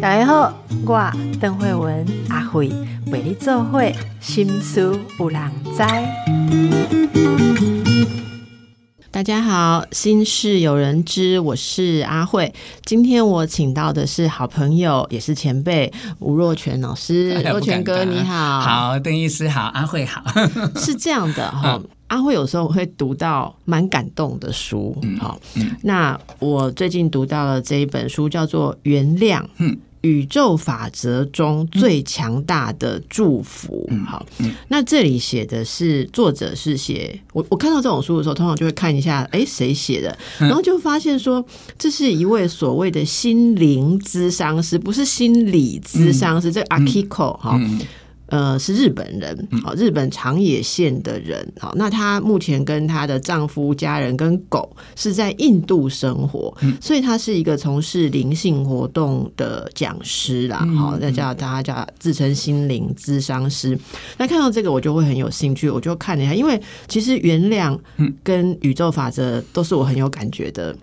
大家好，我邓慧文阿慧为你做会心思有人知。大家好，心事有人知，我是阿慧。今天我请到的是好朋友，也是前辈吴若泉老师。若泉哥，你好。好，邓医师好，阿慧好。是这样的哈，阿慧有时候会读到蛮感动的书。好，那我最近读到了这一本书，叫做《原谅》。嗯。宇宙法则中最强大的祝福，好，那这里写的是作者是写我，我看到这种书的时候，通常就会看一下，哎，谁写的，然后就发现说，这是一位所谓的心灵咨商师，不是心理咨商师，这阿 Kiko 哈。呃，是日本人，好，日本长野县的人，好，那她目前跟她的丈夫、家人跟狗是在印度生活，所以她是一个从事灵性活动的讲师啦，好，那叫他叫自称心灵咨商师。那看到这个，我就会很有兴趣，我就看了一下，因为其实原谅跟宇宙法则都是我很有感觉的。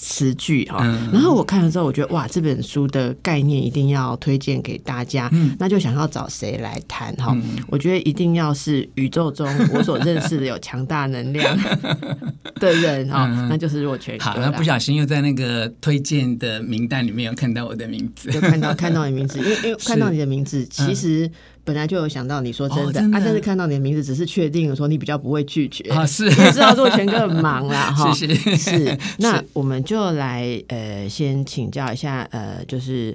词句哈，然后我看了之后，我觉得哇，这本书的概念一定要推荐给大家，那就想要找谁来谈哈？我觉得一定要是宇宙中我所认识的有强大能量 的人哈，那就是若泉。好，那不小心又在那个推荐的名单里面有看到我的名字，就看到看到你名字，因为因为 看到你的名字，其实。本来就有想到你说真的啊，但是看到你的名字，只是确定说你比较不会拒绝啊，是 你知道做全哥很忙啦 哈，是。那我们就来呃，先请教一下呃，就是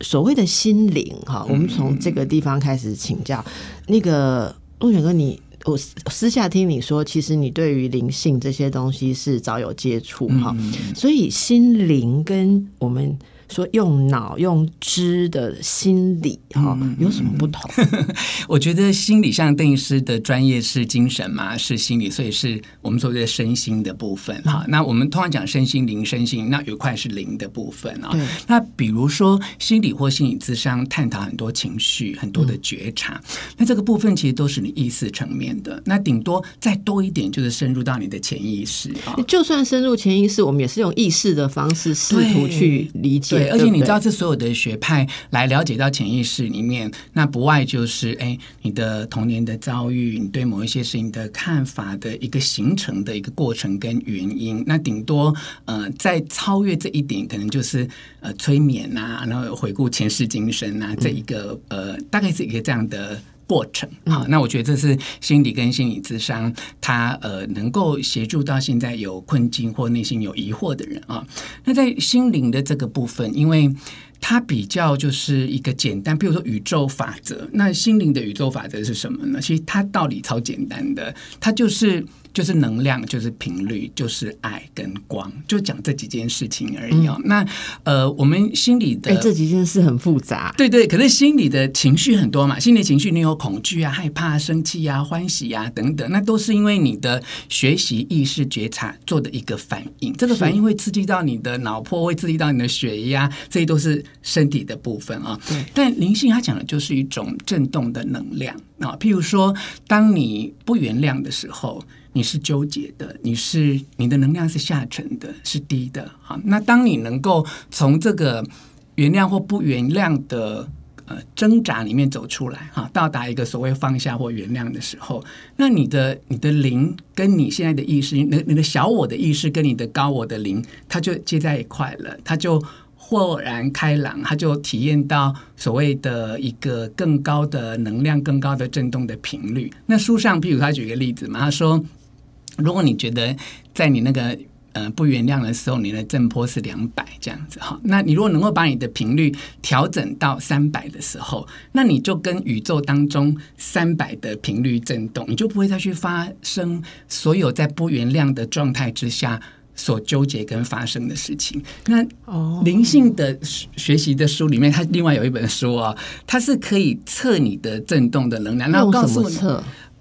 所谓的心灵哈，我们从这个地方开始请教。那个陆全哥，你我私下听你说，其实你对于灵性这些东西是早有接触哈，所以心灵跟我们。说用脑用知的心理哈有什么不同？我觉得心理上邓医师的专业是精神嘛，是心理，所以是我们所谓的身心的部分哈。那我们通常讲身心灵，身心那有一块是灵的部分啊。那比如说心理或心理智商探讨很多情绪，很多的觉察，那这个部分其实都是你意识层面的。那顶多再多一点，就是深入到你的潜意识啊。就算深入潜意识，我们也是用意识的方式试图去理解。而且你知道，这所有的学派来了解到潜意识里面，那不外就是哎，你的童年的遭遇，你对某一些事情的看法的一个形成的一个过程跟原因。那顶多呃，在超越这一点，可能就是呃催眠啊，然后回顾前世今生啊，这一个呃，大概是一个这样的。过程好，那我觉得这是心理跟心理智商，它呃能够协助到现在有困境或内心有疑惑的人啊。那在心灵的这个部分，因为它比较就是一个简单，比如说宇宙法则。那心灵的宇宙法则是什么呢？其实它道理超简单的，它就是。就是能量，就是频率，就是爱跟光，就讲这几件事情而已哦。那呃，我们心里的这几件事很复杂，对对。可是心里的情绪很多嘛，心理情绪你有恐惧啊、害怕、生气啊、欢喜啊等等，那都是因为你的学习、意识、觉察做的一个反应。这个反应会刺激到你的脑波，会刺激到你的血压，这些都是身体的部分啊。对。但灵性它讲的就是一种震动的能量啊。譬如说，当你不原谅的时候。你是纠结的，你是你的能量是下沉的，是低的。好，那当你能够从这个原谅或不原谅的呃挣扎里面走出来，哈，到达一个所谓放下或原谅的时候，那你的你的灵跟你现在的意识，你你的小我的意识跟你的高我的灵，它就接在一块了，它就豁然开朗，它就体验到所谓的一个更高的能量、更高的振动的频率。那书上，譬如他举个例子嘛，他说。如果你觉得在你那个呃不原谅的时候，你的震波是两百这样子哈，那你如果能够把你的频率调整到三百的时候，那你就跟宇宙当中三百的频率震动，你就不会再去发生所有在不原谅的状态之下所纠结跟发生的事情。那灵性的学习的书里面，它另外有一本书啊，它是可以测你的震动的能量，那我告诉你。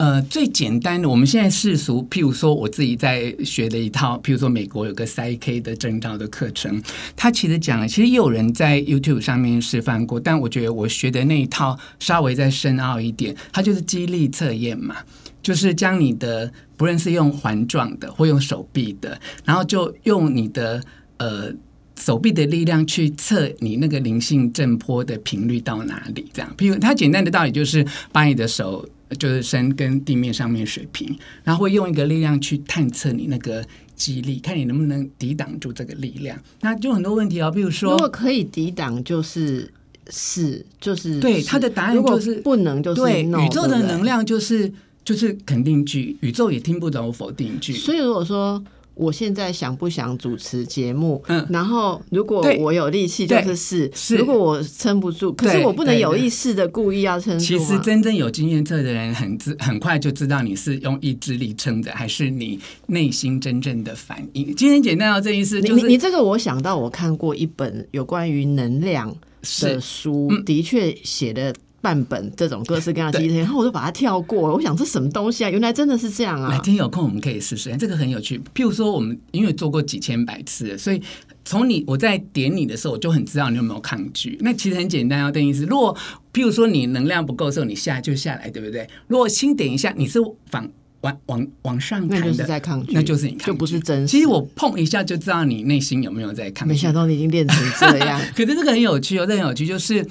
呃，最简单的，我们现在世俗，譬如说我自己在学的一套，譬如说美国有个 CK 的证照的课程，它其实讲，其实也有人在 YouTube 上面示范过，但我觉得我学的那一套稍微再深奥一点，它就是激励测验嘛，就是将你的不论是用环状的或用手臂的，然后就用你的呃。手臂的力量去测你那个灵性震波的频率到哪里？这样，譬如它简单的道理就是把你的手就是山跟地面上面水平，然后会用一个力量去探测你那个肌力，看你能不能抵挡住这个力量。那就很多问题哦，比如说，如果可以抵挡，就是是就是对他的答案就是不能，就是对宇宙的能量就是就是肯定句，宇宙也听不懂否定句。所以如果说我现在想不想主持节目，嗯。然后如果我有力气，就是是；是。如果我撑不住，可是我不能有意识的故意要撑住其实真正有经验测的人很自很快就知道你是用意志力撑的，还是你内心真正的反应。今天简单到这意思，就是你你你这个我想到我看过一本有关于能量的是。书，嗯。的确写的半本这种各式各样的然后我就把它跳过。我想这什么东西啊？原来真的是这样啊哪啊！天有空我们可以试试，这个很有趣。譬如说，我们因为做过几千百次，所以从你我在点你的时候，我就很知道你有没有抗拒。那其实很简单，要定义是，如果譬如说你能量不够的时候，你下就下来，对不对？如果轻点一下，你是反往往往上那就是在抗拒，那就是你抗拒就不是真实。其实我碰一下就知道你内心有没有在抗拒。没想到你已经练成这样，可是这个很有趣哦，这很有趣，就是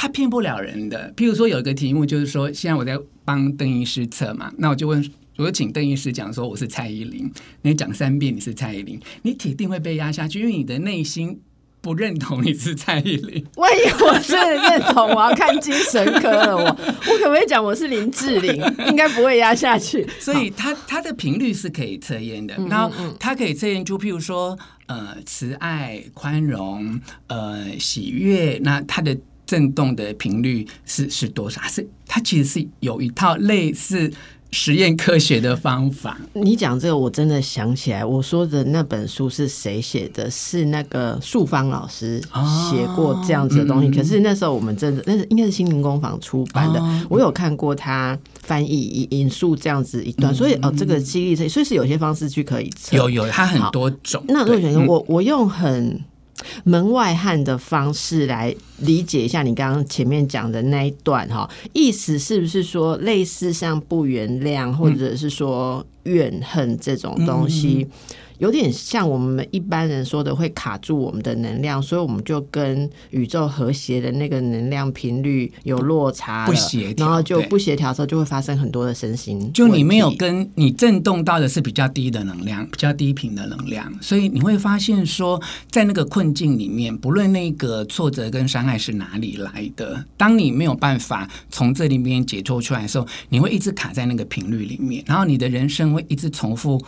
他骗不了人的。譬如说有一个题目，就是说现在我在帮邓医师测嘛，那我就问，我就请邓医师讲说我是蔡依林，你讲三遍你是蔡依林，你铁定会被压下去，因为你的内心。不认同你是蔡依林，万 一我真的认同，我要看精神科了。我我可不可以讲我是林志玲？应该不会压下去。所以他他的频率是可以测验的。然后它可以测验出，譬如说呃慈爱、宽容、呃喜悦，那他的震动的频率是是多少？是它其实是有一套类似实验科学的方法。你讲这个，我真的想起来，我说的那本书是谁写的？是那个素芳老师写过这样子的东西。哦嗯可是那时候我们真的，那是应该是心灵工坊出版的，哦我有看过他翻译引引述这样子一段，所以哦，这个激励，所以是有些方式去可以测。有有，它很多种。那若璇哥，嗯我我用很门外汉的方式来理解一下你刚刚前面讲的那一段哈，意思是不是说类似像不原谅或者是说怨恨这种东西？有点像我们一般人说的会卡住我们的能量，所以我们就跟宇宙和谐的那个能量频率有落差不协调然后就不协调的时候，就会发生很多的身心。就你没有跟你震动到的是比较低的能量，比较低频的能量，所以你会发现说，在那个困境里面，不论那个挫折跟伤害是哪里来的，当你没有办法从这里面解脱出来的时候，你会一直卡在那个频率里面，然后你的人生会一直重复，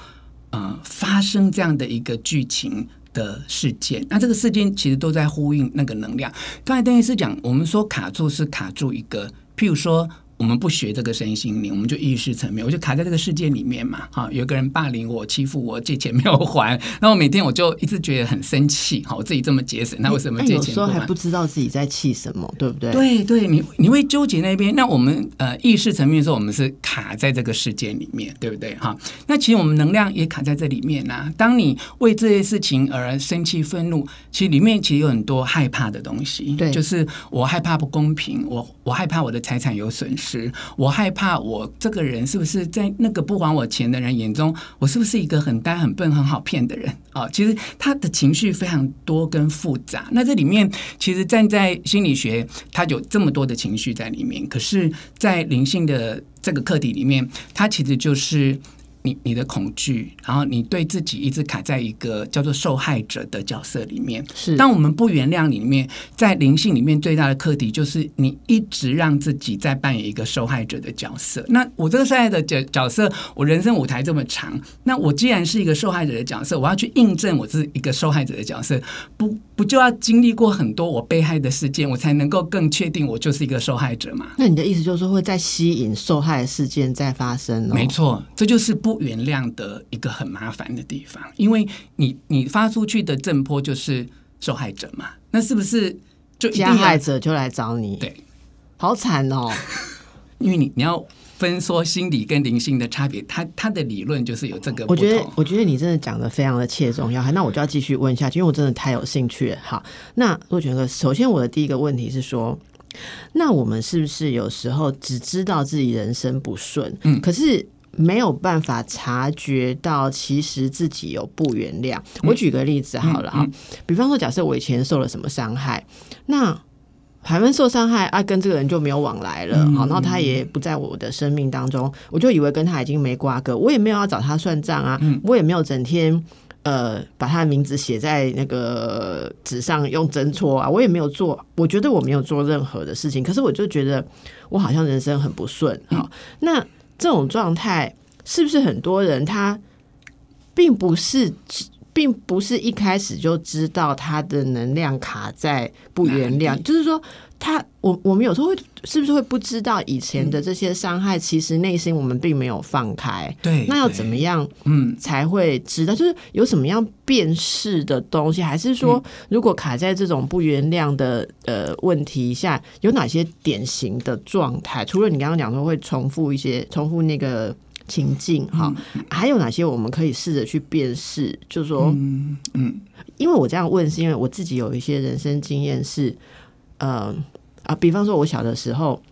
呃，发生这样的一个剧情。的事件，那这个事件其实都在呼应那个能量。刚才邓医师讲，我们说卡住是卡住一个，譬如说我们不学这个身心灵，我们就意识层面，我就卡在这个世界里面嘛。哈，有个人霸凌我、欺负我、借钱没有还，然后每天我就一直觉得很生气。好，我自己这么节省，那为什么借钱不还？时候还不知道自己在气什么，对不对？对对，你你会纠结那边。那我们呃意识层面的时候，我们是卡在这个世界里面，对不对？哈，那其实我们能量也卡在这里面呐、当你为这些事情而生气、愤怒，其实里面其实有很多害怕的东西。对就是我害怕不公平，我我害怕我的财产有损失，我害怕我这个人是不是在那个不还我钱的人眼中，我是不是一个很呆、很笨、很好骗的人啊？其实他的情绪非常多跟复杂。那这里面其实站在心理学，他有这么多的情绪在里面，可是，在灵性的这个课题里面，它其实就是。你你的恐惧，然后你对自己一直卡在一个叫做受害者的角色里面。是当我们不原谅里面，在灵性里面最大的课题就是你一直让自己在扮演一个受害者的角色。那我这个受害者的角角色，我人生舞台这么长，那我既然是一个受害者的角色，我要去印证我是一个受害者的角色，不不就要经历过很多我被害的事件，我才能够更确定我就是一个受害者嘛？那你的意思就是说会在吸引受害事件再发生哦？没错，这就是不原谅的一个很麻烦的地方，因为你你发出去的震波就是受害者嘛，那是不是就加害？者就来找你，对，好惨哦！因为你你要分说心理跟灵性的差别，它它的理论就是有这个我觉得，。我觉得你真的讲的非常的切中要害，那我就要继续问下去，因为我真的太有兴趣了。好，那陆泉哥，首先我的第一个问题是说，那我们是不是有时候只知道自己人生不顺，嗯可是没有办法察觉到，其实自己有不原谅。我举个例子好了哈，比方说，假设我以前受了什么伤害，那。海湾受伤害啊，跟这个人就没有往来了，好，然后他也不在我的生命当中，我就以为跟他已经没瓜葛，我也没有要找他算账啊，我也没有整天呃把他的名字写在那个纸上用针戳啊，我也没有做，我觉得我没有做任何的事情，可是我就觉得我好像人生很不顺，好，那这种状态是不是很多人他并不是？并不是一开始就知道他的能量卡在不原谅，就是说他我我们有时候会是不是会不知道以前的这些伤害，其实内心我们并没有放开。对，那要怎么样嗯才会知道？就是有什么样辨识的东西，还是说如果卡在这种不原谅的呃问题下，有哪些典型的状态？除了你刚刚讲说会重复一些重复那个。情境哈，还有哪些我们可以试着去辨识？就是说，嗯嗯，因为我这样问，是因为我自己有一些人生经验是，呃啊，比方说，我小的时候，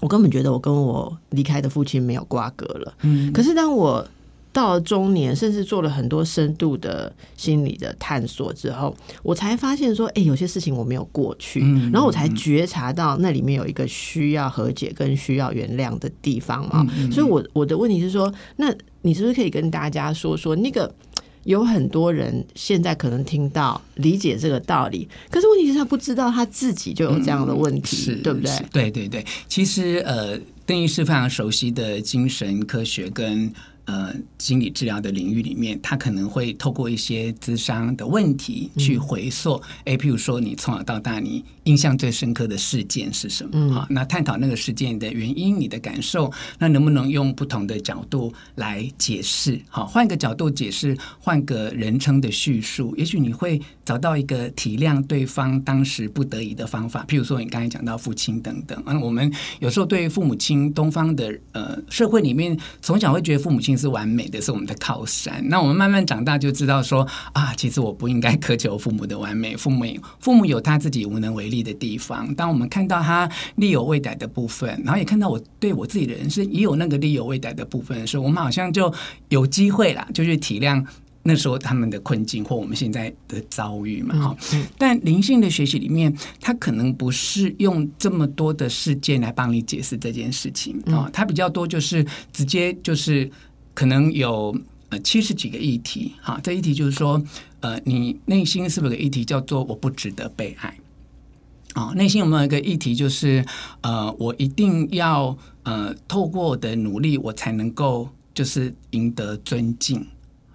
我根本觉得我跟我离开的父亲没有瓜葛了，嗯，可是当我。到了中年，甚至做了很多深度的心理的探索之后，我才发现说，哎，有些事情我没有过去，然后我才觉察到那里面有一个需要和解跟需要原谅的地方嘛。所以，我我的问题是说，那你是不是可以跟大家说说，那个有很多人现在可能听到理解这个道理，可是问题是他不知道他自己就有这样的问题，对不对？对对对，其实呃，邓医师非常熟悉的精神科学跟。呃，心理治疗的领域里面，他可能会透过一些智商的问题去回溯。哎，譬如说，你从小到大，你印象最深刻的事件是什么？啊，那探讨那个事件的原因，你的感受，那能不能用不同的角度来解释？好，换个角度解释，换个人称的叙述，也许你会找到一个体谅对方当时不得已的方法。譬如说，你刚才讲到父亲等等，嗯，我们有时候对父母亲，东方的呃社会里面，从小会觉得父母亲。是完美的，是我们的靠山。那我们慢慢长大就知道说啊，其实我不应该苛求父母的完美。父母父母有他自己无能为力的地方。当我们看到他力有未逮的部分，然后也看到我对我自己的人生也有那个力有未逮的部分的时候，我们好像就有机会啦，就去体谅。那时候他们的困境或我们现在的遭遇嘛，哈。但灵性的学习里面，它可能不是用这么多的事件来帮你解释这件事情啊，它比较多就是直接就是。可能有呃七十几个议题，哈，这议题就是说，呃，你内心是不是有个议题叫做我不值得被爱？啊，内心有没有一个议题就是，呃，我一定要呃透过我的努力，我才能够就是赢得尊敬？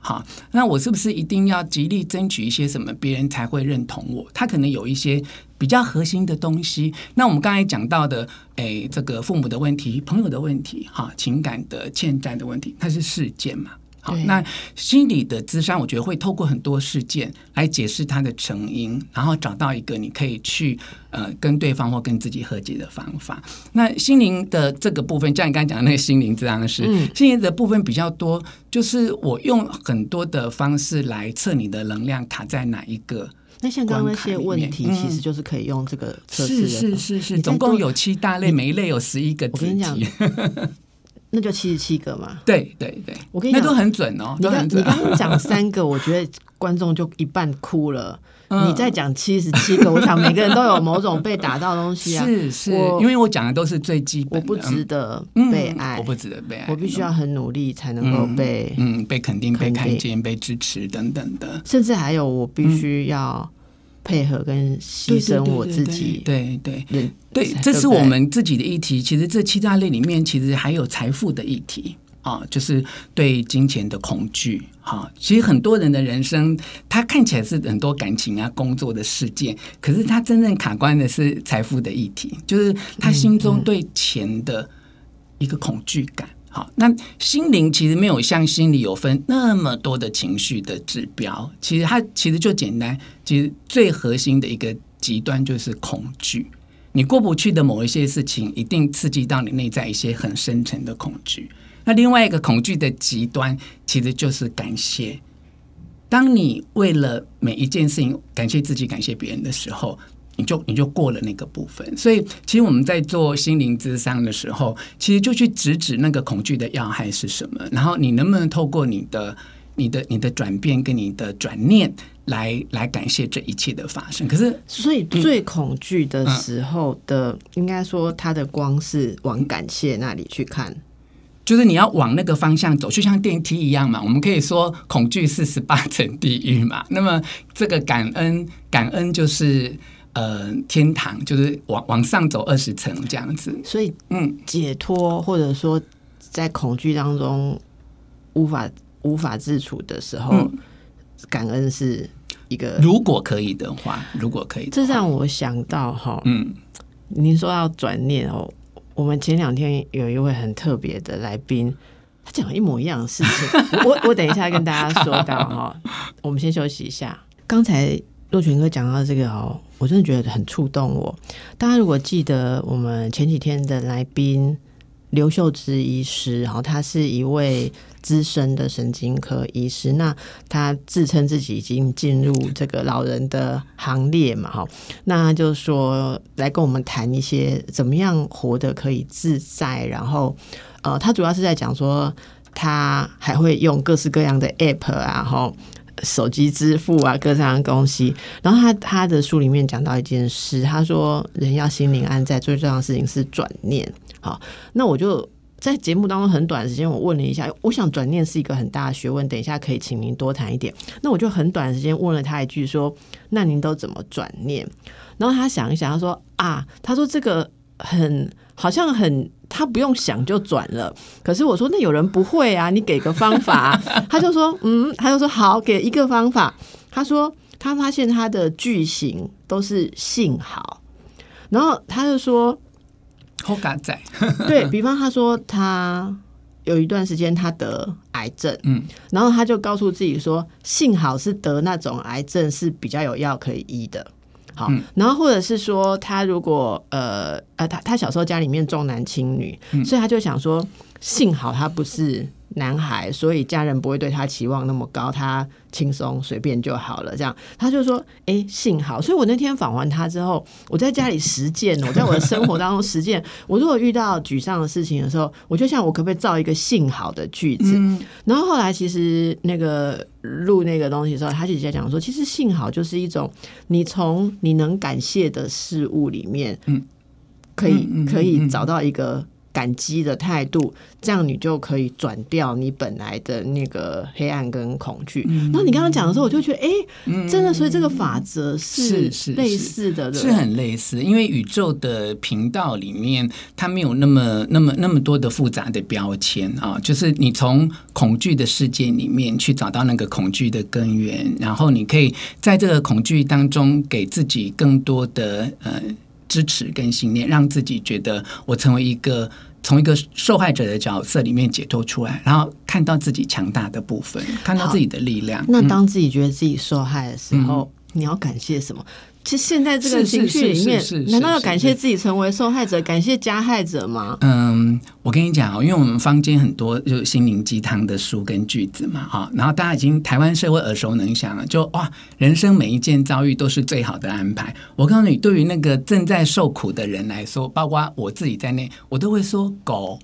好，那我是不是一定要极力争取一些什么，别人才会认同我？他可能有一些比较核心的东西。那我们刚才讲到的，诶，这个父母的问题、朋友的问题，哈，情感的欠债的问题，它是事件嘛？好，那心理的智商，我觉得会透过很多事件来解释它的成因，然后找到一个你可以去呃跟对方或跟自己和解的方法。那心灵的这个部分，像你刚才讲的那个心灵智商是心灵的部分比较多，就是我用很多的方式来测你的能量卡在哪一个。那像刚刚那些问题，其实就是可以用这个测试。是是是是，总共有七大类，每一类有十一个。我跟你讲。那就七十七个嘛，对对对，我跟你讲，那都很准哦。你刚你刚刚讲三个，我觉得观众就一半哭了。你再讲七十七个，我想每个人都有某种被打到东西啊。是是，因为我讲的都是最基本。我不值得被爱，我不值得被爱，我必须要很努力才能够被嗯被肯定、被看见、被支持等等的。甚至还有，我必须要。配合跟牺牲我自己，对对对对，这是我们自己的议题。其实这七大类里面，其实还有财富的议题啊，就是对金钱的恐惧。哈，其实很多人的人生，他看起来是很多感情啊、工作的事件，可是他真正卡关的是财富的议题，就是他心中对钱的一个恐惧感。好，那心灵其实没有像心理有分那么多的情绪的指标，其实它其实就简单，其实最核心的一个极端就是恐惧。你过不去的某一些事情，一定刺激到你内在一些很深层的恐惧。那另外一个恐惧的极端，其实就是感谢。当你为了每一件事情感谢自己、感谢别人的时候，你就你就过了那个部分。所以，其实我们在做心灵咨商的时候，其实就去直指那个恐惧的要害是什么，然后你能不能透过你的、你的、你的转变跟你的转念。来来感谢这一切的发生，可是所以最恐惧的时候的，应该说它的光是往感谢那里去看，就是你要往那个方向走，就像电梯一样嘛。我们可以说恐惧是十八层地狱嘛，那么这个感恩感恩就是呃天堂，就是往往上走二十层这样子。所以嗯，解脱或者说在恐惧当中无法无法自处的时候。感恩是一个，如果可以的话，如果可以，这让我想到哈，嗯，您说要转念哦，我们前两天有一位很特别的来宾，他讲一模一样的事情，我我等一下跟大家说到哈，我们先休息一下。刚才若泉哥讲到这个哦，我真的觉得很触动我。大家如果记得我们前几天的来宾刘秀芝医师，哈，他是一位。资深的神经科医师，那他自称自己已经进入这个老人的行列嘛？哈，那就说来跟我们谈一些怎么样活得可以自在。然后，呃，他主要是在讲说，他还会用各式各样的 app 啊，哈，手机支付啊，各式各样东西。然后他他的书里面讲到一件事，他说人要心灵安在，最重要的事情是转念。好，那我就。在节目当中很短时间，我问了一下，我想转念是一个很大的学问。等一下可以请您多谈一点。那我就很短时间问了他一句，说：“那您都怎么转念？”然后他想一想，他说：“啊，他说这个很好像很，他不用想就转了。可是我说，那有人不会啊，你给个方法。”他就说：“嗯，他就说好，给一个方法。”他说他发现他的句型都是幸好，然后他就说。好嘎仔，对比方，他说他有一段时间他得癌症，嗯，然后他就告诉自己说，幸好是得那种癌症是比较有药可以医的，好，然后或者是说他如果呃呃，他他小时候家里面重男轻女，所以他就想说，幸好他不是。男孩，所以家人不会对他期望那么高，他轻松随便就好了。这样，他就说：“哎，幸好。”所以我那天访完他之后，我在家里实践，我 在我的生活当中实践。我如果遇到沮丧的事情的时候，我就想我可不可以造一个“幸好”的句子？然后后来其实那个录那个东西的时候，他姐姐讲说，其实“幸好”就是一种你从你能感谢的事物里面，嗯，可以可以找到一个。感激的态度，这样你就可以转掉你本来的那个黑暗跟恐惧。然后你刚刚讲的时候，我就觉得，哎，真的，所以这个法则是是类似的，是很类似。因为宇宙的频道里面，它没有那么、那么、那么多的复杂的标签啊。就是你从恐惧的世界里面去找到那个恐惧的根源，然后你可以在这个恐惧当中给自己更多的呃。支持跟信念，让自己觉得我成为一个从一个受害者的角色里面解脱出来，然后看到自己强大的部分，看到自己的力量。那当自己觉得自己受害的时候，你要感谢什么？其实现在这个情绪里面，难道要感谢自己成为受害者，感谢加害者吗？嗯，我跟你讲哦，因为我们坊间很多就心灵鸡汤的书跟句子嘛，哈，然后大家已经台湾社会耳熟能详了，就哇，人生每一件遭遇都是最好的安排。我告诉你，对于那个正在受苦的人来说，包括我自己在内，我都会说狗。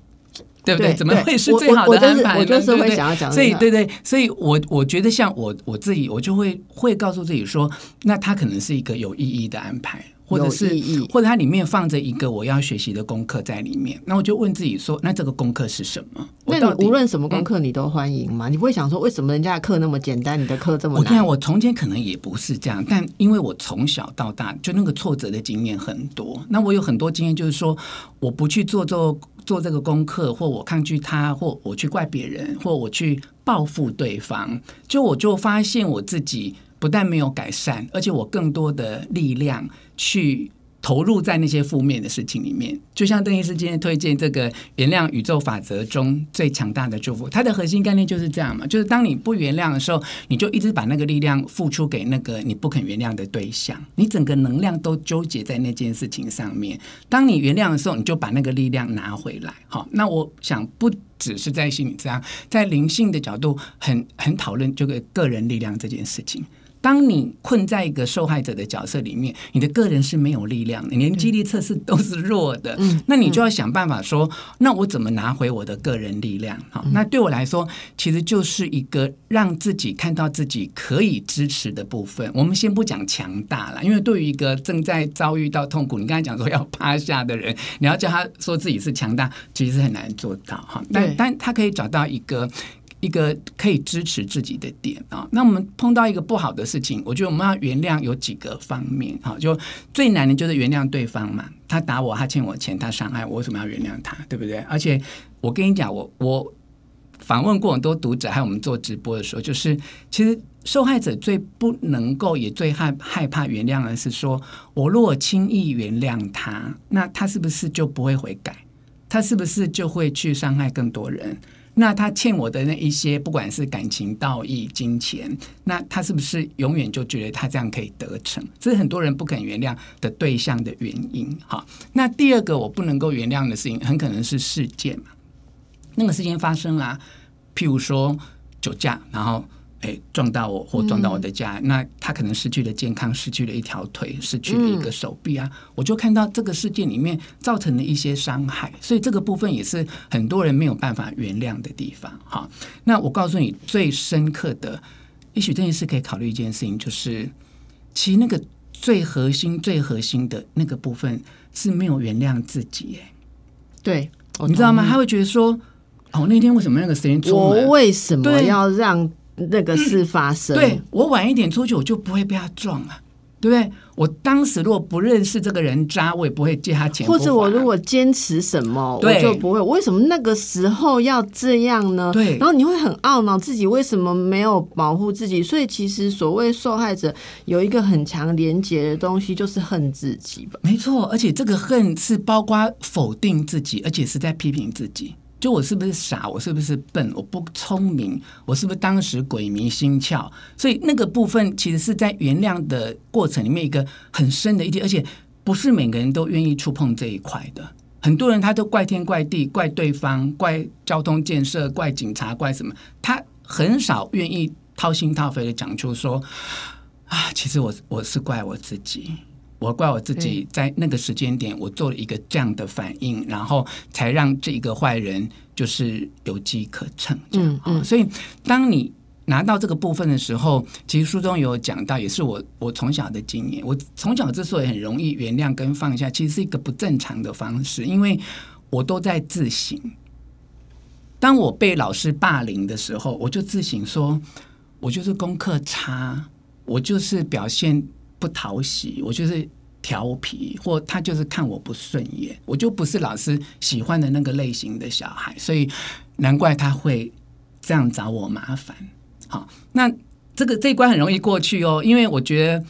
对不对？怎么会是最好的安排呢？对不对？所以，对对，所以我我觉得，像我我自己，我就会会告诉自己说，那它可能是一个有意义的安排，或者是或者它里面放着一个我要学习的功课在里面。那我就问自己说，那这个功课是什么？那你无论什么功课，你都欢迎吗？你不会想说，为什么人家的课那么简单，你的课这么难？我看我从前可能也不是这样，但因为我从小到大就那个挫折的经验很多，那我有很多经验，就是说我不去做做。做这个功课，或我抗拒他，或我去怪别人，或我去报复对方，就我就发现我自己不但没有改善，而且我更多的力量去。投入在那些负面的事情里面，就像邓医师今天推荐这个原谅宇宙法则中最强大的祝福，它的核心概念就是这样嘛，就是当你不原谅的时候，你就一直把那个力量付出给那个你不肯原谅的对象，你整个能量都纠结在那件事情上面。当你原谅的时候，你就把那个力量拿回来。好，那我想不只是在心理这样，在灵性的角度，很很讨论这个个人力量这件事情。当你困在一个受害者的角色里面，你的个人是没有力量的，连激励测试都是弱的。嗯，那你就要想办法说，那我怎么拿回我的个人力量？好，那对我来说，其实就是一个让自己看到自己可以支持的部分。我们先不讲强大了，因为对于一个正在遭遇到痛苦，你刚才讲说要趴下的人，你要叫他说自己是强大，其实很难做到哈。但但他可以找到一个。一个可以支持自己的点啊，那我们碰到一个不好的事情，我觉得我们要原谅有几个方面哈，就最难的就是原谅对方嘛，他打我，他欠我钱，他伤害我，为什么要原谅他？对不对？而且我跟你讲，我我访问过很多读者，还有我们做直播的时候，就是其实受害者最不能够也最害害怕原谅的是说，我如果轻易原谅他，那他是不是就不会悔改？他是不是就会去伤害更多人？那他欠我的那一些，不管是感情、道义、金钱，那他是不是永远就觉得他这样可以得逞？这是很多人不肯原谅的对象的原因。哈，那第二个我不能够原谅的事情，很可能是事件嘛。那个事件发生了，譬如说酒驾，然后。哎，撞到我或撞到我的家，那他可能失去了健康，失去了一条腿，失去了一个手臂啊！我就看到这个事件里面造成的一些伤害，所以这个部分也是很多人没有办法原谅的地方。哈，那我告诉你，最深刻的，也许这件事可以考虑一件事情，就是其实那个最核心、最核心的那个部分是没有原谅自己。哎，对，你知道吗？他会觉得说，哦，那天为什么那个时间出门？我为什么要让？那个事发生，对我晚一点出去，我就不会被他撞啊，对不对？我当时如果不认识这个人渣，我也不会借他钱。或者我如果坚持什么，我就不会。为什么那个时候要这样呢？对，然后你会很懊恼自己为什么没有保护自己。所以其实所谓受害者有一个很强连结的东西，就是恨自己吧。没错，而且这个恨是包括否定自己，而且是在批评自己。就我是不是傻？我是不是笨？我不聪明？我是不是当时鬼迷心窍？所以那个部分其实是在原谅的过程里面一个很深的一点，而且不是每个人都愿意触碰这一块的。很多人他都怪天怪地，怪对方，怪交通建设，怪警察，怪什么？他很少愿意掏心掏肺的讲出说啊，其实我我是怪我自己。我怪我自己，在那个时间点，我做了一个这样的反应，然后才让这一个坏人就是有机可乘。嗯嗯，所以当你拿到这个部分的时候，其实书中有讲到，也是我我从小的经验。我从小之所以很容易原谅跟放下，其实是一个不正常的方式，因为我都在自省。当我被老师霸凌的时候，我就自省说，我就是功课差，我就是表现。不讨喜，我就是调皮，或他就是看我不顺眼，我就不是老师喜欢的那个类型的小孩，所以难怪他会这样找我麻烦。好，那这个这一关很容易过去哦，因为我觉得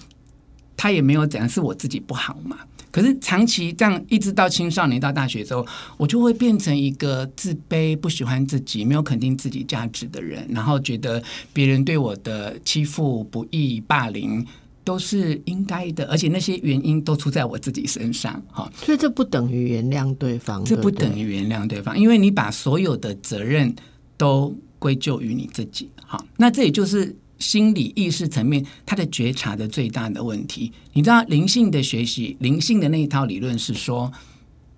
他也没有怎样，是我自己不好嘛。可是长期这样，一直到青少年到大学之后，我就会变成一个自卑、不喜欢自己、没有肯定自己价值的人，然后觉得别人对我的欺负、不义、霸凌。都是应该的，而且那些原因都出在我自己身上，哈。所以这不等于原谅对方，这不等于原谅对方，因为你把所有的责任都归咎于你自己，哈。那这也就是心理意识层面他的觉察的最大的问题。你知道灵性的学习，灵性的那一套理论是说，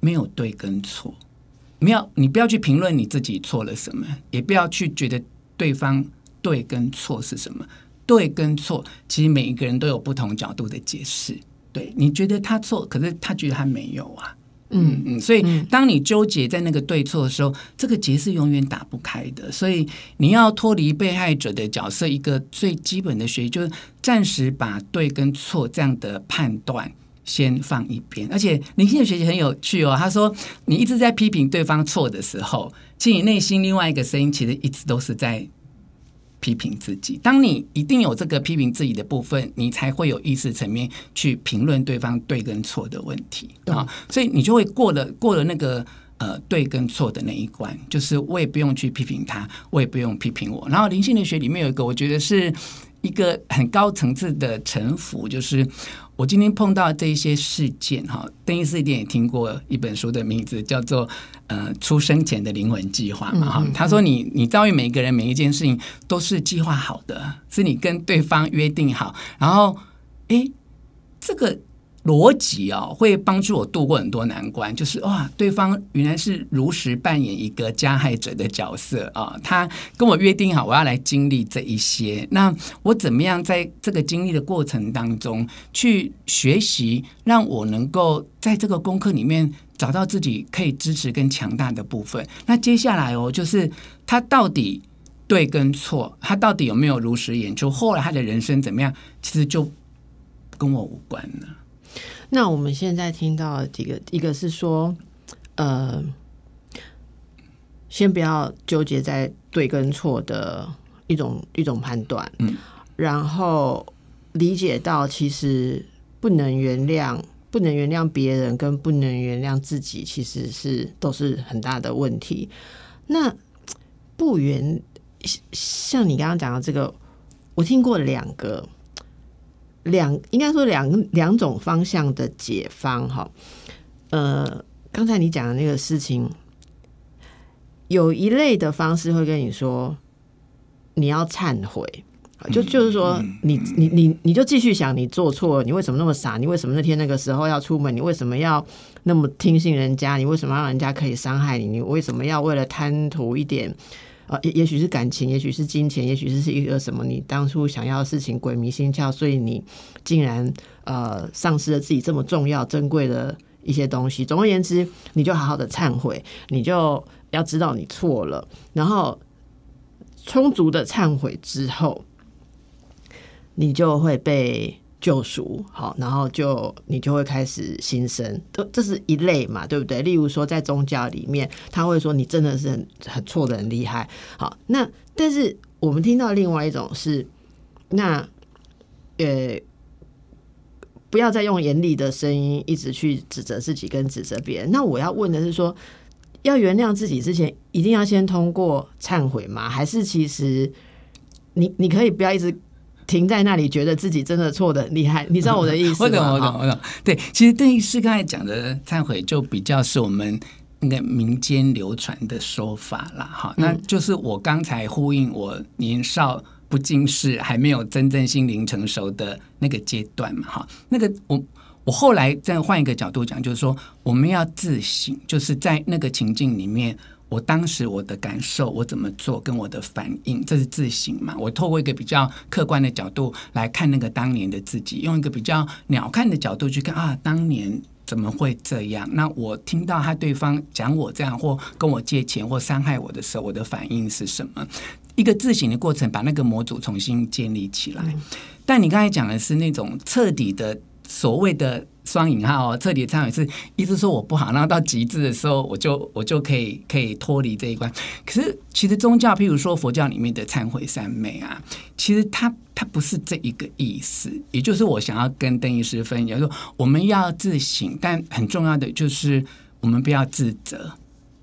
没有对跟错，没有你不要去评论你自己错了什么，也不要去觉得对方对跟错是什么。对跟错，其实每一个人都有不同角度的解释。对你觉得他错，可是他觉得他没有啊。嗯嗯，所以当你纠结在那个对错的时候，这个结是永远打不开的。所以你要脱离被害者的角色，一个最基本的学习就是暂时把对跟错这样的判断先放一边。而且灵性的学习很有趣哦。他说，你一直在批评对方错的时候，其实你内心另外一个声音，其实一直都是在。批评自己，当你一定有这个批评自己的部分，你才会有意识层面去评论对方对跟错的问题。啊，所以你就会过了过了那个呃对跟错的那一关，就是我也不用去批评他，我也不用批评我。然后灵性的学里面有一个，我觉得是一个很高层次的臣服，就是我今天碰到这一些事件哈。邓医师一定也听过一本书的名字，叫做《呃出生前的灵魂计划》嘛哈。他说你你遭遇每一个人每一件事情都是计划好的，是你跟对方约定好，然后哎这个。逻辑哦，会帮助我度过很多难关。就是哇，对方原来是如实扮演一个加害者的角色啊！他跟我约定好，我要来经历这一些。那我怎么样在这个经历的过程当中去学习，让我能够在这个功课里面找到自己可以支持跟强大的部分？那接下来哦，就是他到底对跟错，他到底有没有如实演出？后来他的人生怎么样？其实就跟我无关了。那我们现在听到几个，一个是说，呃，先不要纠结在对跟错的一种一种判断，嗯，然后理解到其实不能原谅，不能原谅别人，跟不能原谅自己，其实是都是很大的问题。那不原像你刚刚讲的这个，我听过两个。两应该说两两种方向的解方哈，呃，刚才你讲的那个事情，有一类的方式会跟你说，你要忏悔，就就是说，你你你你就继续想你做错，你为什么那么傻？你为什么那天那个时候要出门？你为什么要那么听信人家？你为什么让人家可以伤害你？你为什么要为了贪图一点？啊，也也许是感情，也许是金钱，也许是是一个什么？你当初想要的事情，鬼迷心窍，所以你竟然呃丧失了自己这么重要、珍贵的一些东西。总而言之，你就好好的忏悔，你就要知道你错了，然后充足的忏悔之后，你就会被。救赎，好，然后就你就会开始新生，这这是一类嘛，对不对？例如说，在宗教里面，他会说你真的是很很错的，很厉害。好，那但是我们听到另外一种是，那呃，不要再用严厉的声音一直去指责自己跟指责别人。那我要问的是，说要原谅自己之前，一定要先通过忏悔吗？还是其实你你可以不要一直。停在那里，觉得自己真的错的厉害，你知道我的意思吗？我懂，我懂，我懂。对，其实邓医师刚才讲的忏悔，就比较是我们那个民间流传的说法了。哈，那就是我刚才呼应我年少不经事，还没有真正心灵成熟的那个阶段嘛。哈，那个我我后来再换一个角度讲，就是说我们要自省，就是在那个情境里面。我当时我的感受，我怎么做，跟我的反应，这是自省嘛？我透过一个比较客观的角度来看那个当年的自己，用一个比较鸟瞰的角度去看啊，当年怎么会这样？那我听到他对方讲我这样，或跟我借钱，或伤害我的时候，我的反应是什么？一个自省的过程，把那个模组重新建立起来。但你刚才讲的是那种彻底的所谓的。双引号哦，彻底忏悔是意思说我不好，然后到极致的时候，我就我就可以可以脱离这一关。可是其实宗教，譬如说佛教里面的忏悔三昧啊，其实它它不是这一个意思。也就是我想要跟邓医师分享说，我们要自省，但很重要的就是我们不要自责，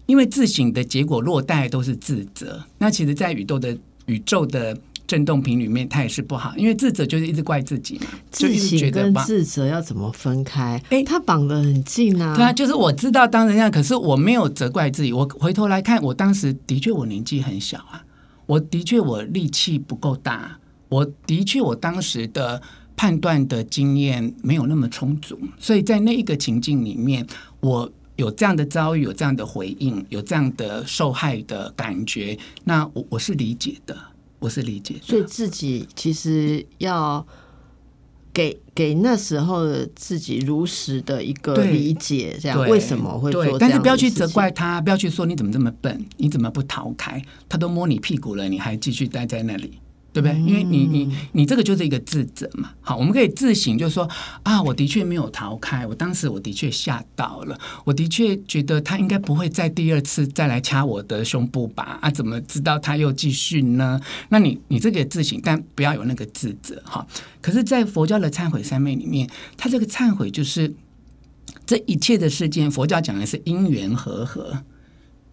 因为自省的结果落袋都是自责。那其实，在宇宙的宇宙的。震动频里面，它也是不好，因为自责就是一直怪自己嘛。自省跟自责要怎么分开？哎，他绑得很近啊。对啊，就是我知道当人这样，可是我没有责怪自己。我回头来看，我当时的确我年纪很小啊，我的确我力气不够大，我的确我当时的判断的经验没有那么充足，所以在那一个情境里面，我有这样的遭遇，有这样的回应，有这样的受害的感觉，那我我是理解的。我是理解，所以自己其实要给给那时候的自己如实的一个理解，这样为什么会做？但是不要去责怪他，不要去说你怎么这么笨，你怎么不逃开？他都摸你屁股了，你还继续待在那里。对不对？因为你你你这个就是一个自责嘛。好，我们可以自省，就是说啊，我的确没有逃开，我当时我的确吓到了，我的确觉得他应该不会再第二次再来掐我的胸部吧？啊，怎么知道他又继续呢？那你你这个自省，但不要有那个自责哈。可是，在佛教的忏悔三昧里面，他这个忏悔就是这一切的事件，佛教讲的是因缘和合。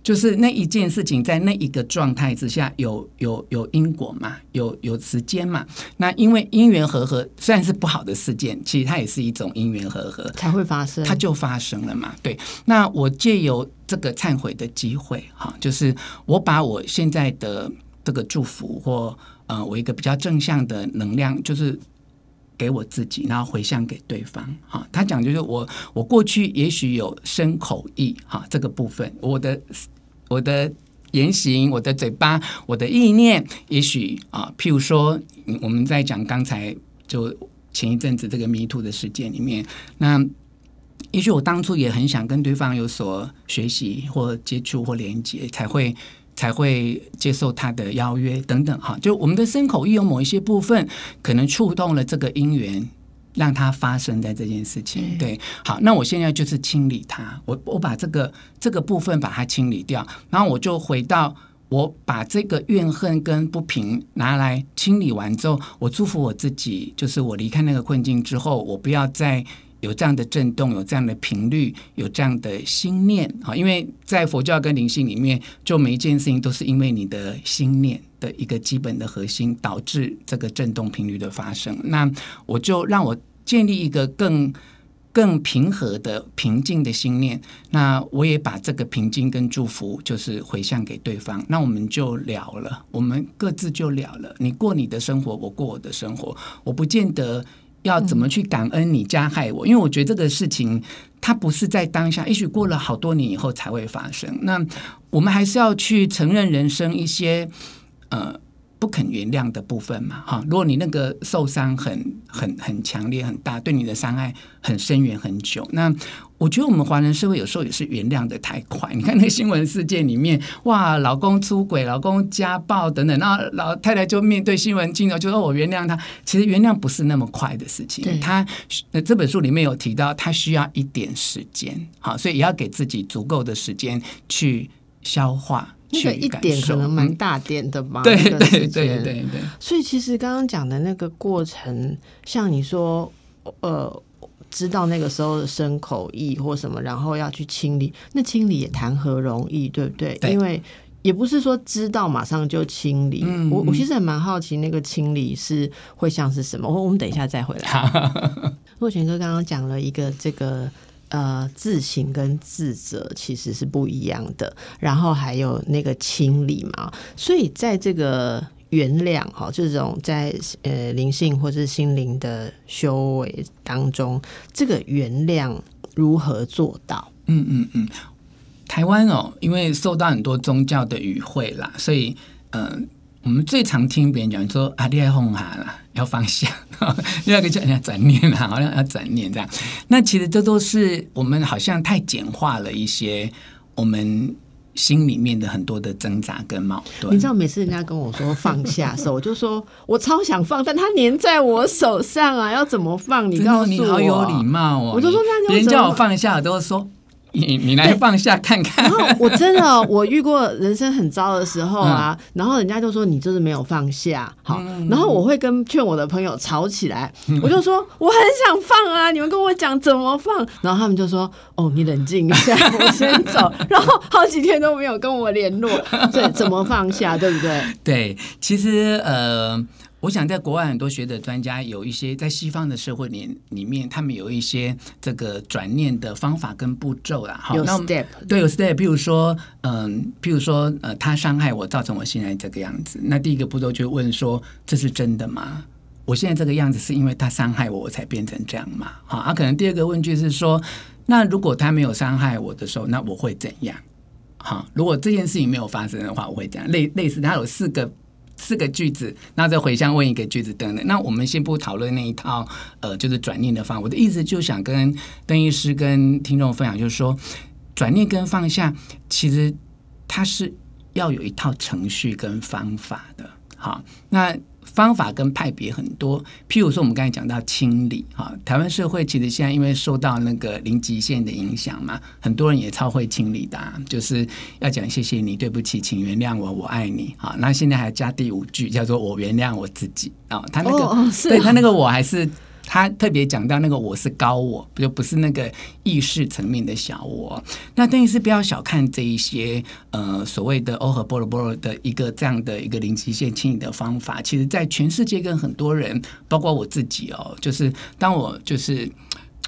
就是那一件事情在那一个状态之下有有有因果嘛，有有时间嘛。那因为因缘和合虽然是不好的事件，其实它也是一种因缘和合才会发生，它就发生了嘛。对，那我借由这个忏悔的机会，哈，就是我把我现在的这个祝福或呃，我一个比较正向的能量，就是给我自己，然后回向给对方。哈，他讲就是我我过去也许有生口意哈这个部分，我的。我的言行，我的嘴巴，我的意念，也许啊，譬如说，我们在讲刚才就前一阵子这个迷途的事件里面，那也许我当初也很想跟对方有所学习或接触或连接，才会才会接受他的邀约等等哈。就我们的身口意有某一些部分，可能触动了这个因缘。让它发生在这件事情，对，好，那我现在就是清理它，我我把这个这个部分把它清理掉，然后我就回到我把这个怨恨跟不平拿来清理完之后，我祝福我自己，就是我离开那个困境之后，我不要再有这样的震动，有这样的频率，有这样的心念。啊，因为在佛教跟灵性里面，就每一件事情都是因为你的心念。的一个基本的核心导致这个振动频率的发生，那我就让我建立一个更更平和的平静的心念，那我也把这个平静跟祝福就是回向给对方，那我们就了了，我们各自就了了。你过你的生活，我过我的生活，我不见得要怎么去感恩你加害我，因为我觉得这个事情它不是在当下，也许过了好多年以后才会发生。那我们还是要去承认人生一些。呃，不肯原谅的部分嘛，哈。如果你那个受伤很、很、很强烈、很大，对你的伤害很深远、很久，那我觉得我们华人社会有时候也是原谅的太快。你看那新闻事件里面，哇，老公出轨、老公家暴等等，那老太太就面对新闻镜头就说：“我原谅他。”其实原谅不是那么快的事情。他这本书里面有提到，他需要一点时间，好，所以也要给自己足够的时间去消化。那个一点可能蛮大点的吧，对对对对对。所以其实刚刚讲的那个过程，像你说，呃，知道那个时候的生口意或什么，然后要去清理，那清理也谈何容易，对不对？因为也不是说知道马上就清理。我我其实也蛮好奇，那个清理是会像是什么？我我们等一下再回来。若泉哥刚刚讲了一个这个。呃，自省跟自责其实是不一样的，然后还有那个清理嘛，所以在这个原谅哈，这种在呃灵性或是心灵的修为当中，这个原谅如何做到？嗯嗯嗯，台湾哦，因为受到很多宗教的语汇啦，所以嗯。我们最常听别人讲说啊，你爱哄哈了，要放下；另外一个叫人家转念啊，好像要转念这样。那其实这都是我们好像太简化了一些我们心里面的很多的挣扎跟矛盾。你知道，每次人家跟我说放下手，我就说我超想放，但他粘在我手上啊，要怎么放？你告诉我，你好有礼貌哦。我就说，别人叫我放下，都说。你你来放下看看。然后 我真的我遇过人生很糟的时候啊，然后人家就说你就是没有放下，好，然后我会跟劝我的朋友吵起来，我就说我很想放啊，你们跟我讲怎么放，然后他们就说哦你冷静一下，我先走，然后好几天都没有跟我联络，对，怎么放下，对不对？对，其实呃。我想，在国外很多学者专家有一些在西方的社会里里面，他们有一些这个转念的方法跟步骤啦。好，那 step，对，有 step。譬如说，嗯，譬如说，呃，他伤害我，造成我现在这个样子。那第一个步骤就问说：这是真的吗？我现在这个样子是因为他伤害我，我才变成这样吗？好，啊，可能第二个问句是说：那如果他没有伤害我的时候，那我会怎样？好，如果这件事情没有发生的话，我会怎样。类类似，他有四个。四个句子，那再回向问一个句子等等。那我们先不讨论那一套，呃，就是转念的方。我的意思就想跟邓医师跟听众分享，就是说，转念跟放下，其实它是要有一套程序跟方法的。好，那。方法跟派别很多，譬如说我们刚才讲到清理哈，台湾社会其实现在因为受到那个零极限的影响嘛，很多人也超会清理的，就是要讲谢谢你，对不起，请原谅我，我爱你。哈，那现在还加第五句叫做我原谅我自己啊，他那个对他那个我还是他特别讲到那个我是高我，就不是那个意识层面的小我。那邓医师不要小看这一些呃所谓的欧和波罗波罗的一个这样的一个零极限清理的方法，其实在全世界跟很多人，包括我自己哦，就是当我就是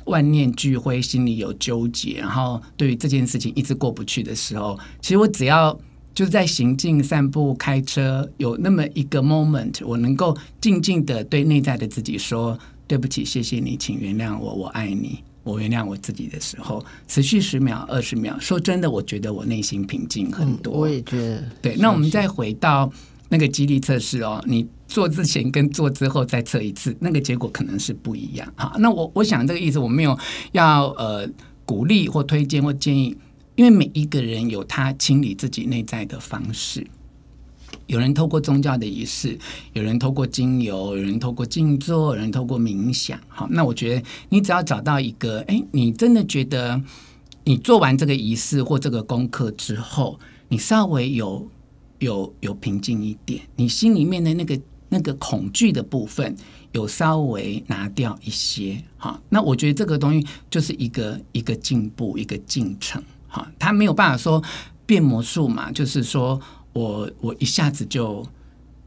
万念俱灰，心里有纠结，然后对于这件事情一直过不去的时候，其实我只要。就是在行进、散步、开车，有那么一个 moment，我能够静静的对内在的自己说：“对不起，谢谢你，请原谅我，我爱你，我原谅我自己的时候，持续十秒、二十秒。说真的，我觉得我内心平静很多。我也觉得。对，那我们再回到那个激励测试哦，你做之前跟做之后再测一次，那个结果可能是不一样。哈，那我我想这个意思，我没有要呃鼓励或推荐或建议。因为每一个人有他清理自己内在的方式，有人透过宗教的仪式，有人透过精油，有人透过静坐，有人透过冥想。好，那我觉得你只要找到一个，哎，你真的觉得你做完这个仪式或这个功课之后，你稍微有有有平静一点，你心里面的那个那个恐惧的部分有稍微拿掉一些，好，那我觉得这个东西就是一个一个进步，一个进程。好，他没有办法说变魔术嘛，就是说我我一下子就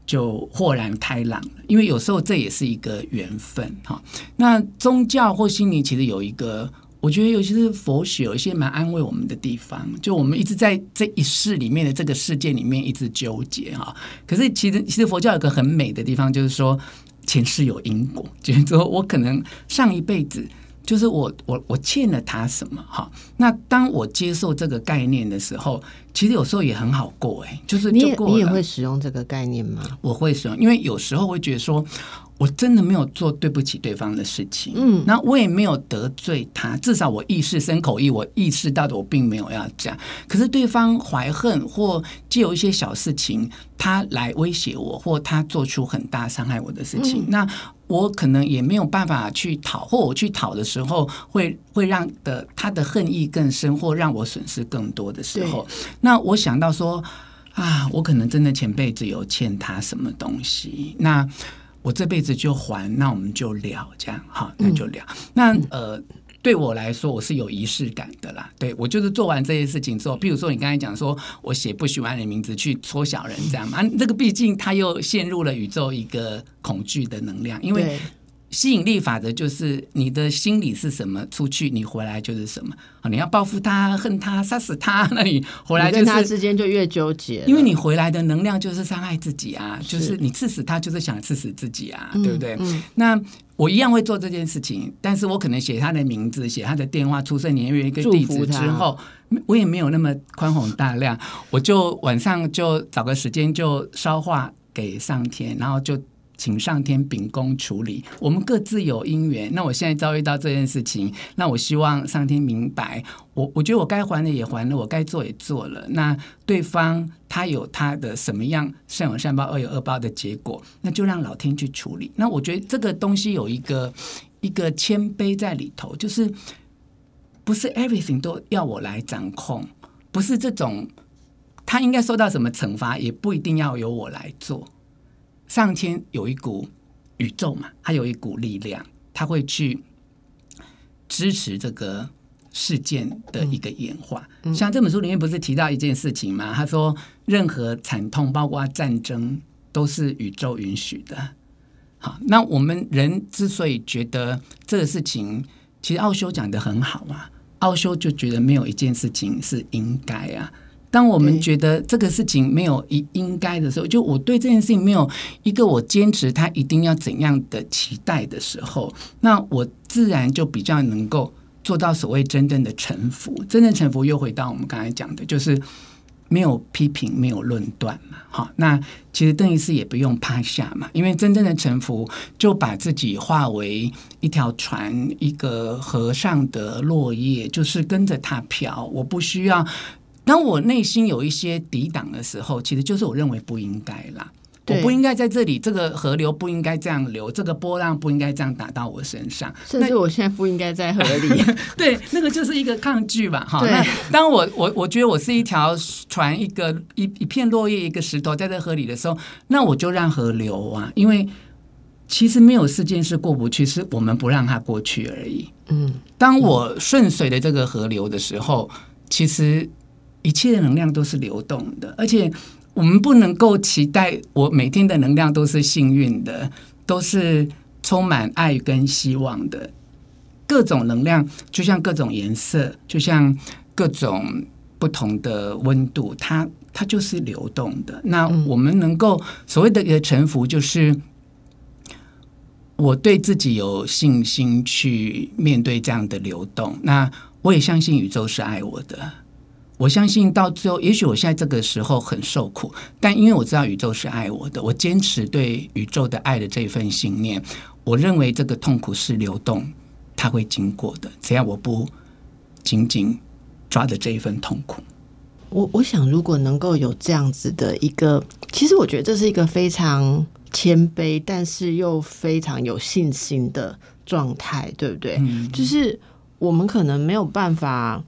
就豁然开朗了，因为有时候这也是一个缘分哈。那宗教或心灵其实有一个，我觉得尤其是佛学有一些蛮安慰我们的地方，就我们一直在这一世里面的这个世界里面一直纠结哈。可是其实其实佛教有个很美的地方，就是说前世有因果，就是说我可能上一辈子。就是我我我欠了他什么哈？那当我接受这个概念的时候，其实有时候也很好过哎。就是你也你也会使用这个概念吗？我会使用，因为有时候会觉得说。我真的没有做对不起对方的事情，嗯，那我也没有得罪他，至少我意识深口意，我意识到的我并没有要这样。可是对方怀恨或借有一些小事情，他来威胁我，或他做出很大伤害我的事情，那我可能也没有办法去讨，或我去讨的时候，会会让的他的恨意更深，或让我损失更多的时候，那我想到说啊，我可能真的前辈子有欠他什么东西，那。我这辈子就还，那我们就聊，这样哈，那就聊。那呃，对我来说，我是有仪式感的啦。对我就是做完这些事情之后，比如说你刚才讲说我写不喜欢的名字去戳小人，这样嘛？这个毕竟他又陷入了宇宙一个恐惧的能量，因为。吸引力法则就是你的心理是什么，出去你回来就是什么。啊，你要报复他、恨他、杀死他，那你回来跟他之间就越纠结，因为你回来的能量就是伤害自己啊，就是你刺死他，就是想刺死自己啊，对不对？那我一样会做这件事情，但是我可能写他的名字、写他的电话、出生年月一个地址之后，我也没有那么宽宏大量，我就晚上就找个时间就烧化给上天，然后就。请上天秉公处理，我们各自有因缘。那我现在遭遇到这件事情，那我希望上天明白。我我觉得我该还的也还了，我该做也做了。那对方他有他的什么样善有善报、恶有恶报的结果，那就让老天去处理。那我觉得这个东西有一个一个谦卑在里头，就是不是 everything 都要我来掌控，不是这种他应该受到什么惩罚，也不一定要由我来做。上天有一股宇宙嘛，它有一股力量，它会去支持这个事件的一个演化。像这本书里面不是提到一件事情吗？他说，任何惨痛，包括战争，都是宇宙允许的。好，那我们人之所以觉得这个事情，其实奥修讲的很好嘛，奥修就觉得没有一件事情是应该啊。当我们觉得这个事情没有应应该的时候，就我对这件事情没有一个我坚持他一定要怎样的期待的时候，那我自然就比较能够做到所谓真正的臣服。真正臣服又回到我们刚才讲的，就是没有批评，没有论断嘛。好，那其实邓医师也不用趴下嘛，因为真正的臣服就把自己化为一条船，一个河上的落叶，就是跟着它飘，我不需要。当我内心有一些抵挡的时候，其实就是我认为不应该啦。我不应该在这里，这个河流不应该这样流，这个波浪不应该这样打到我身上。甚至我现在不应该在河里。对，那个就是一个抗拒吧。哈，那当我我我觉得我是一条船，一个一一片落叶，一个石头在这河里的时候，那我就让河流啊，因为其实没有事件是过不去，是我们不让它过去而已。嗯，当我顺水的这个河流的时候，其实一切的能量都是流动的，而且我们不能够期待我每天的能量都是幸运的，都是充满爱跟希望的。各种能量就像各种颜色，就像各种不同的温度，它它就是流动的。那我们能够所谓的一个臣服，就是我对自己有信心去面对这样的流动。那我也相信宇宙是爱我的。我相信到最后，也许我现在这个时候很受苦，但因为我知道宇宙是爱我的，我坚持对宇宙的爱的这一份信念。我认为这个痛苦是流动。它会经过的，只要我不紧紧抓着这一份痛苦。我我想，如果能够有这样子的一个，其实我觉得这是一个非常谦卑，但是又非常有信心的状态，对不对？就是我们可能没有办法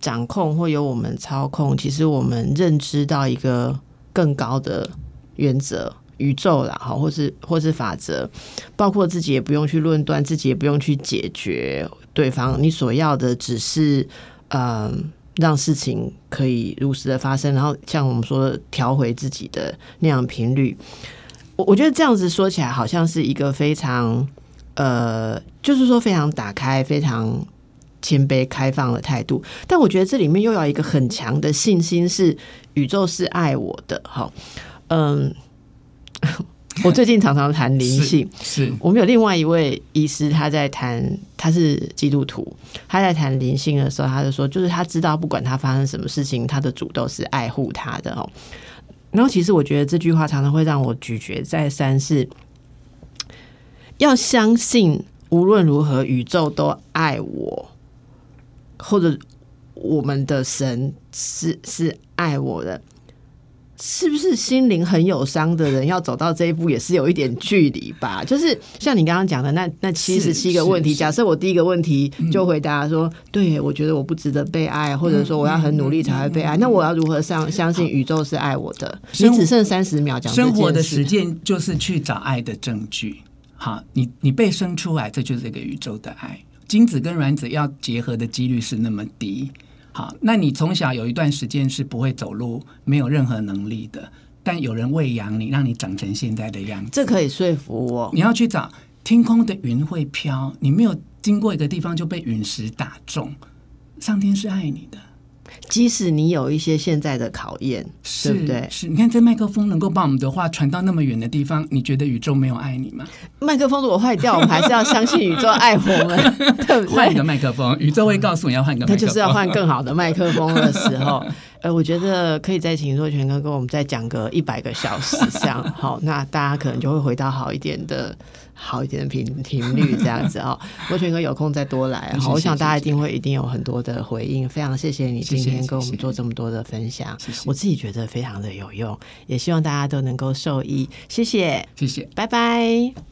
掌控或由我们操控，其实我们认知到一个更高的原则。宇宙啦，哈，或是或是法则，包括自己也不用去论断，自己也不用去解决对方。你所要的只是，嗯，让事情可以如实的发生，然后像我们说调回自己的那样频率。我我觉得这样子说起来，好像是一个非常，呃，就是说非常打开、非常谦卑、开放的态度。但我觉得这里面又要一个很强的信心，是宇宙是爱我的，好，嗯。我最近常常谈灵性，是我们有另外一位医师，他在谈，他是基督徒，他在谈灵性的时候，他就说，就是他知道不管他发生什么事情，他的主都是爱护他的哦。然后其实我觉得这句话常常会让我咀嚼再三，是要相信无论如何宇宙都爱我，或者我们的神是是爱我的。是不是心灵很有伤的人要走到这一步也是有一点距离吧？就是像你刚刚讲的那那七十七个问题，假设我第一个问题就回答说，对我觉得我不值得被爱，或者说我要很努力才会被爱，那我要如何相相信宇宙是爱我的？你只剩三十秒讲生活的实践就是去找爱的证据。好，你你被生出来，这就是这个宇宙的爱。精子跟卵子要结合的几率是那么低。好，那你从小有一段时间是不会走路，没有任何能力的，但有人喂养你，让你长成现在的样子，这可以说服我。你要去找天空的云会飘，你没有经过一个地方就被陨石打中，上天是爱你的。即使你有一些现在的考验，对不对？是，你看这麦克风能够把我们的话传到那么远的地方，你觉得宇宙没有爱你吗？麦克风如果坏掉，我们还是要相信宇宙爱我们，对不对？换一个麦克风，宇宙会告诉你要换个，他就是要换更好的麦克风的时候。呃，我觉得可以再请若泉哥跟我们再讲个一百个小时，这样好，那大家可能就会回到好一点的。好一点的频频率这样子哦，罗全哥有空再多来 好，我想大家一定会一定有很多的回应，非常谢谢你今天跟我们做这么多的分享，我自己觉得非常的有用，也希望大家都能够受益，谢谢，谢谢，拜拜。